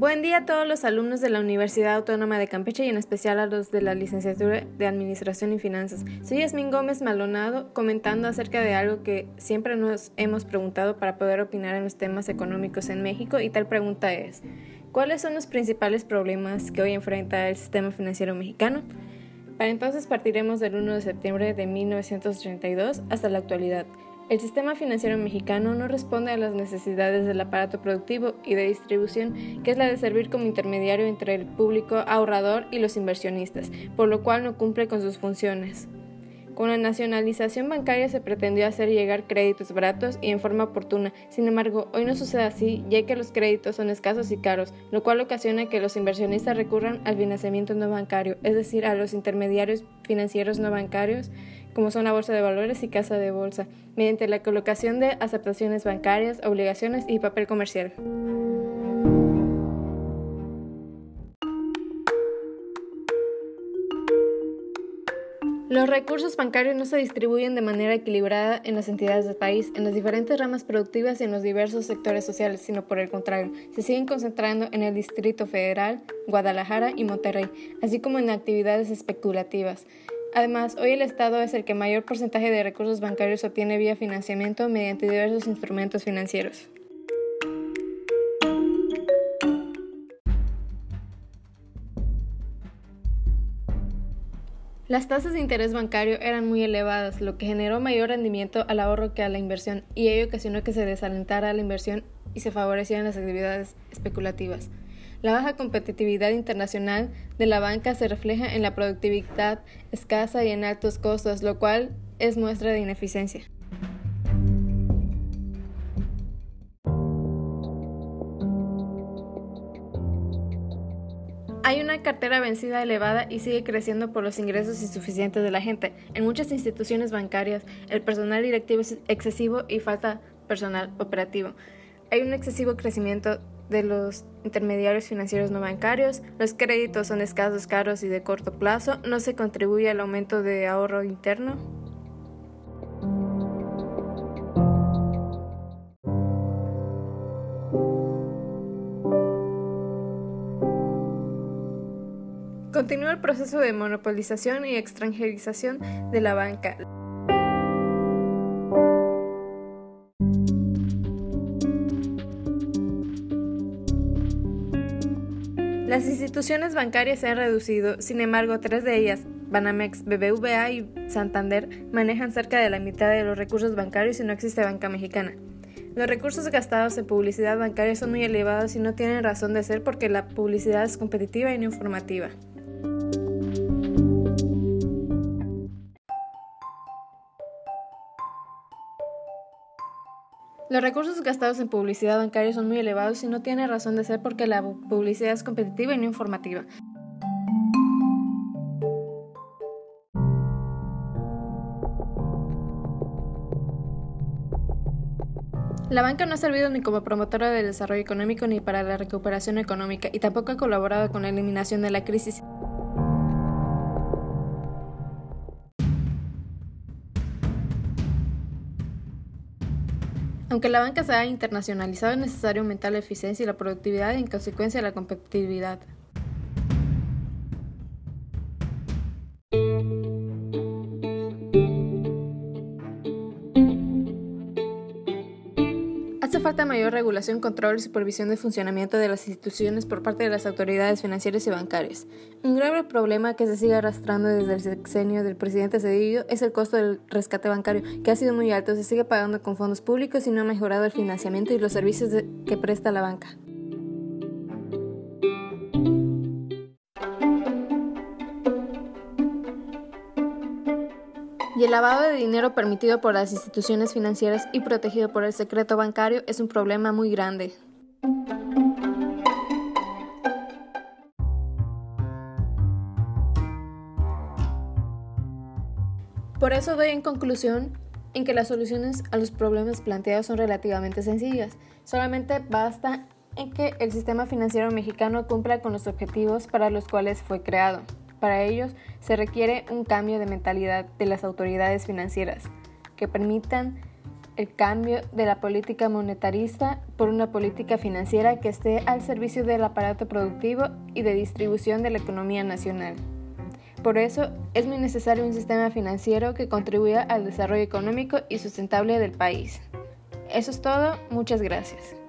Buen día a todos los alumnos de la Universidad Autónoma de Campeche y en especial a los de la licenciatura de Administración y Finanzas. Soy Yasmín Gómez Malonado comentando acerca de algo que siempre nos hemos preguntado para poder opinar en los temas económicos en México y tal pregunta es, ¿cuáles son los principales problemas que hoy enfrenta el sistema financiero mexicano? Para entonces partiremos del 1 de septiembre de 1932 hasta la actualidad. El sistema financiero mexicano no responde a las necesidades del aparato productivo y de distribución, que es la de servir como intermediario entre el público ahorrador y los inversionistas, por lo cual no cumple con sus funciones. Con la nacionalización bancaria se pretendió hacer llegar créditos baratos y en forma oportuna. Sin embargo, hoy no sucede así, ya que los créditos son escasos y caros, lo cual ocasiona que los inversionistas recurran al financiamiento no bancario, es decir, a los intermediarios financieros no bancarios, como son la bolsa de valores y casa de bolsa, mediante la colocación de aceptaciones bancarias, obligaciones y papel comercial. Los recursos bancarios no se distribuyen de manera equilibrada en las entidades del país, en las diferentes ramas productivas y en los diversos sectores sociales, sino por el contrario, se siguen concentrando en el Distrito Federal, Guadalajara y Monterrey, así como en actividades especulativas. Además, hoy el Estado es el que mayor porcentaje de recursos bancarios obtiene vía financiamiento mediante diversos instrumentos financieros. Las tasas de interés bancario eran muy elevadas, lo que generó mayor rendimiento al ahorro que a la inversión, y ello ocasionó que se desalentara la inversión y se favorecieran las actividades especulativas. La baja competitividad internacional de la banca se refleja en la productividad escasa y en altos costos, lo cual es muestra de ineficiencia. Hay una cartera vencida elevada y sigue creciendo por los ingresos insuficientes de la gente. En muchas instituciones bancarias, el personal directivo es excesivo y falta personal operativo. Hay un excesivo crecimiento de los intermediarios financieros no bancarios, los créditos son escasos, caros y de corto plazo, no se contribuye al aumento de ahorro interno. Continúa el proceso de monopolización y extranjerización de la banca. Las instituciones bancarias se han reducido, sin embargo, tres de ellas, Banamex, BBVA y Santander, manejan cerca de la mitad de los recursos bancarios y no existe banca mexicana. Los recursos gastados en publicidad bancaria son muy elevados y no tienen razón de ser porque la publicidad es competitiva y no informativa. Los recursos gastados en publicidad bancaria son muy elevados y no tiene razón de ser porque la publicidad es competitiva y no informativa. La banca no ha servido ni como promotora del desarrollo económico ni para la recuperación económica y tampoco ha colaborado con la eliminación de la crisis. Aunque la banca se ha internacionalizado, es necesario aumentar la eficiencia y la productividad y en consecuencia la competitividad. Falta mayor regulación, control y supervisión del funcionamiento de las instituciones por parte de las autoridades financieras y bancarias. Un grave problema que se sigue arrastrando desde el sexenio del presidente Cedillo es el costo del rescate bancario, que ha sido muy alto, se sigue pagando con fondos públicos y no ha mejorado el financiamiento y los servicios que presta la banca. Y el lavado de dinero permitido por las instituciones financieras y protegido por el secreto bancario es un problema muy grande. Por eso doy en conclusión en que las soluciones a los problemas planteados son relativamente sencillas. Solamente basta en que el sistema financiero mexicano cumpla con los objetivos para los cuales fue creado. Para ellos se requiere un cambio de mentalidad de las autoridades financieras que permitan el cambio de la política monetarista por una política financiera que esté al servicio del aparato productivo y de distribución de la economía nacional. Por eso es muy necesario un sistema financiero que contribuya al desarrollo económico y sustentable del país. Eso es todo, muchas gracias.